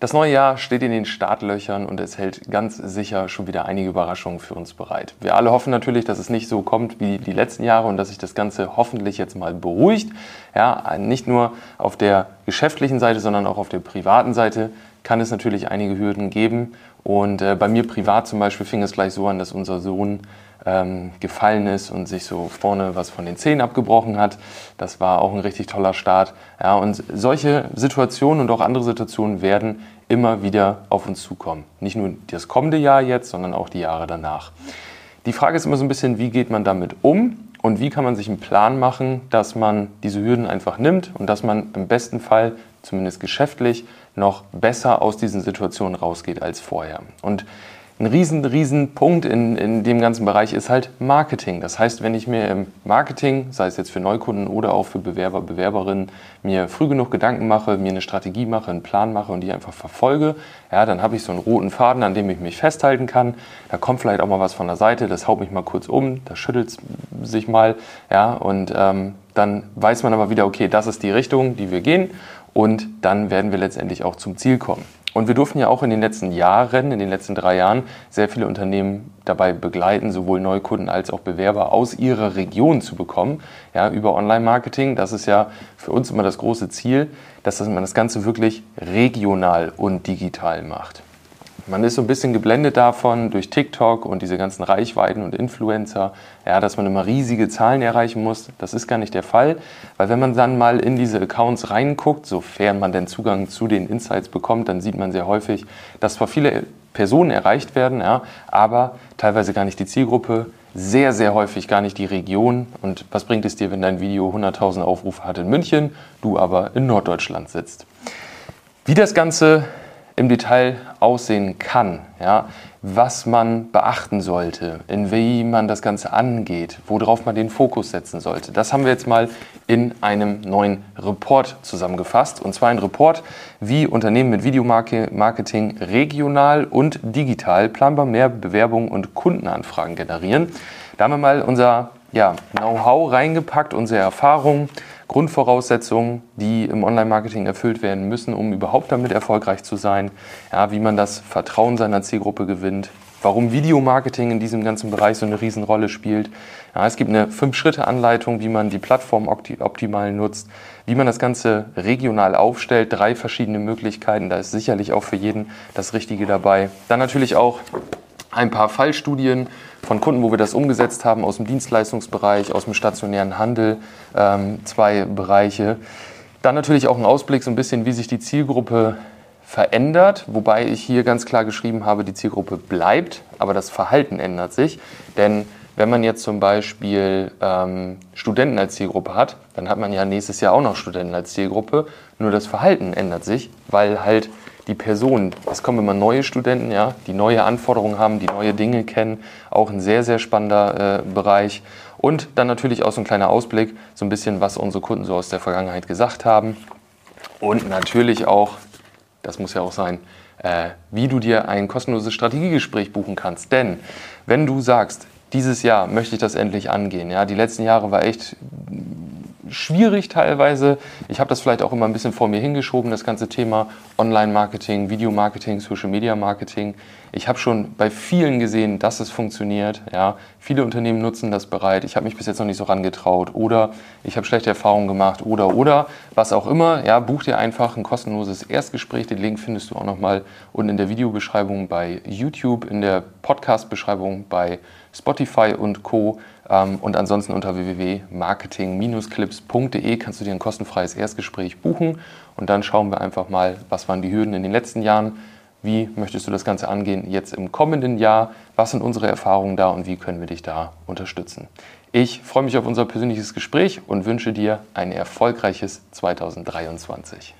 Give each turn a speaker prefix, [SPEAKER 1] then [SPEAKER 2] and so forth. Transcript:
[SPEAKER 1] Das neue Jahr steht in den Startlöchern und es hält ganz sicher schon wieder einige Überraschungen für uns bereit. Wir alle hoffen natürlich, dass es nicht so kommt wie die letzten Jahre und dass sich das Ganze hoffentlich jetzt mal beruhigt. Ja, nicht nur auf der geschäftlichen Seite, sondern auch auf der privaten Seite kann es natürlich einige Hürden geben. Und äh, bei mir privat zum Beispiel fing es gleich so an, dass unser Sohn ähm, gefallen ist und sich so vorne was von den Zähnen abgebrochen hat. Das war auch ein richtig toller Start. Ja, und solche Situationen und auch andere Situationen werden immer wieder auf uns zukommen. Nicht nur das kommende Jahr jetzt, sondern auch die Jahre danach. Die Frage ist immer so ein bisschen, wie geht man damit um und wie kann man sich einen Plan machen, dass man diese Hürden einfach nimmt und dass man im besten Fall, zumindest geschäftlich, noch besser aus diesen Situationen rausgeht als vorher. Und ein riesen, riesen Punkt in, in dem ganzen Bereich ist halt Marketing. Das heißt, wenn ich mir im Marketing, sei es jetzt für Neukunden oder auch für Bewerber, Bewerberinnen, mir früh genug Gedanken mache, mir eine Strategie mache, einen Plan mache und die einfach verfolge, ja, dann habe ich so einen roten Faden, an dem ich mich festhalten kann. Da kommt vielleicht auch mal was von der Seite, das haut mich mal kurz um, da schüttelt sich mal, ja, und ähm, dann weiß man aber wieder, okay, das ist die Richtung, die wir gehen und dann werden wir letztendlich auch zum Ziel kommen. Und wir durften ja auch in den letzten Jahren, in den letzten drei Jahren, sehr viele Unternehmen dabei begleiten, sowohl Neukunden als auch Bewerber aus ihrer Region zu bekommen, ja, über Online-Marketing. Das ist ja für uns immer das große Ziel, dass man das Ganze wirklich regional und digital macht. Man ist so ein bisschen geblendet davon durch TikTok und diese ganzen Reichweiten und Influencer, ja, dass man immer riesige Zahlen erreichen muss. Das ist gar nicht der Fall, weil wenn man dann mal in diese Accounts reinguckt, sofern man den Zugang zu den Insights bekommt, dann sieht man sehr häufig, dass zwar viele Personen erreicht werden, ja, aber teilweise gar nicht die Zielgruppe, sehr, sehr häufig gar nicht die Region. Und was bringt es dir, wenn dein Video 100.000 Aufrufe hat in München, du aber in Norddeutschland sitzt? Wie das Ganze im Detail aussehen kann, ja, was man beachten sollte, in wie man das Ganze angeht, worauf man den Fokus setzen sollte. Das haben wir jetzt mal in einem neuen Report zusammengefasst. Und zwar ein Report, wie Unternehmen mit Videomarketing regional und digital planbar mehr Bewerbungen und Kundenanfragen generieren. Da haben wir mal unser ja, Know-how reingepackt, unsere Erfahrungen, Grundvoraussetzungen, die im Online-Marketing erfüllt werden müssen, um überhaupt damit erfolgreich zu sein. Ja, wie man das Vertrauen seiner Zielgruppe gewinnt, warum Videomarketing in diesem ganzen Bereich so eine Riesenrolle spielt. Ja, es gibt eine Fünf-Schritte-Anleitung, wie man die Plattform optimal nutzt, wie man das Ganze regional aufstellt, drei verschiedene Möglichkeiten. Da ist sicherlich auch für jeden das Richtige dabei. Dann natürlich auch ein paar Fallstudien von Kunden, wo wir das umgesetzt haben, aus dem Dienstleistungsbereich, aus dem stationären Handel, ähm, zwei Bereiche. Dann natürlich auch ein Ausblick, so ein bisschen, wie sich die Zielgruppe verändert, wobei ich hier ganz klar geschrieben habe, die Zielgruppe bleibt, aber das Verhalten ändert sich. Denn wenn man jetzt zum Beispiel ähm, Studenten als Zielgruppe hat, dann hat man ja nächstes Jahr auch noch Studenten als Zielgruppe, nur das Verhalten ändert sich, weil halt die Person, es kommen immer neue Studenten, ja, die neue Anforderungen haben, die neue Dinge kennen, auch ein sehr, sehr spannender äh, Bereich. Und dann natürlich auch so ein kleiner Ausblick, so ein bisschen, was unsere Kunden so aus der Vergangenheit gesagt haben. Und natürlich auch, das muss ja auch sein, äh, wie du dir ein kostenloses Strategiegespräch buchen kannst. Denn wenn du sagst, dieses Jahr möchte ich das endlich angehen, ja, die letzten Jahre war echt schwierig teilweise. Ich habe das vielleicht auch immer ein bisschen vor mir hingeschoben, das ganze Thema Online-Marketing, Videomarketing, Social-Media-Marketing. Ich habe schon bei vielen gesehen, dass es funktioniert. Ja. Viele Unternehmen nutzen das bereit. Ich habe mich bis jetzt noch nicht so rangetraut oder ich habe schlechte Erfahrungen gemacht oder oder was auch immer. Ja, buch dir einfach ein kostenloses Erstgespräch. Den Link findest du auch nochmal unten in der Videobeschreibung bei YouTube, in der Podcast-Beschreibung bei Spotify und Co. Ähm, und ansonsten unter www.marketing-clips.de kannst du dir ein kostenfreies Erstgespräch buchen und dann schauen wir einfach mal, was waren die Hürden in den letzten Jahren, wie möchtest du das Ganze angehen jetzt im kommenden Jahr, was sind unsere Erfahrungen da und wie können wir dich da unterstützen. Ich freue mich auf unser persönliches Gespräch und wünsche dir ein erfolgreiches 2023.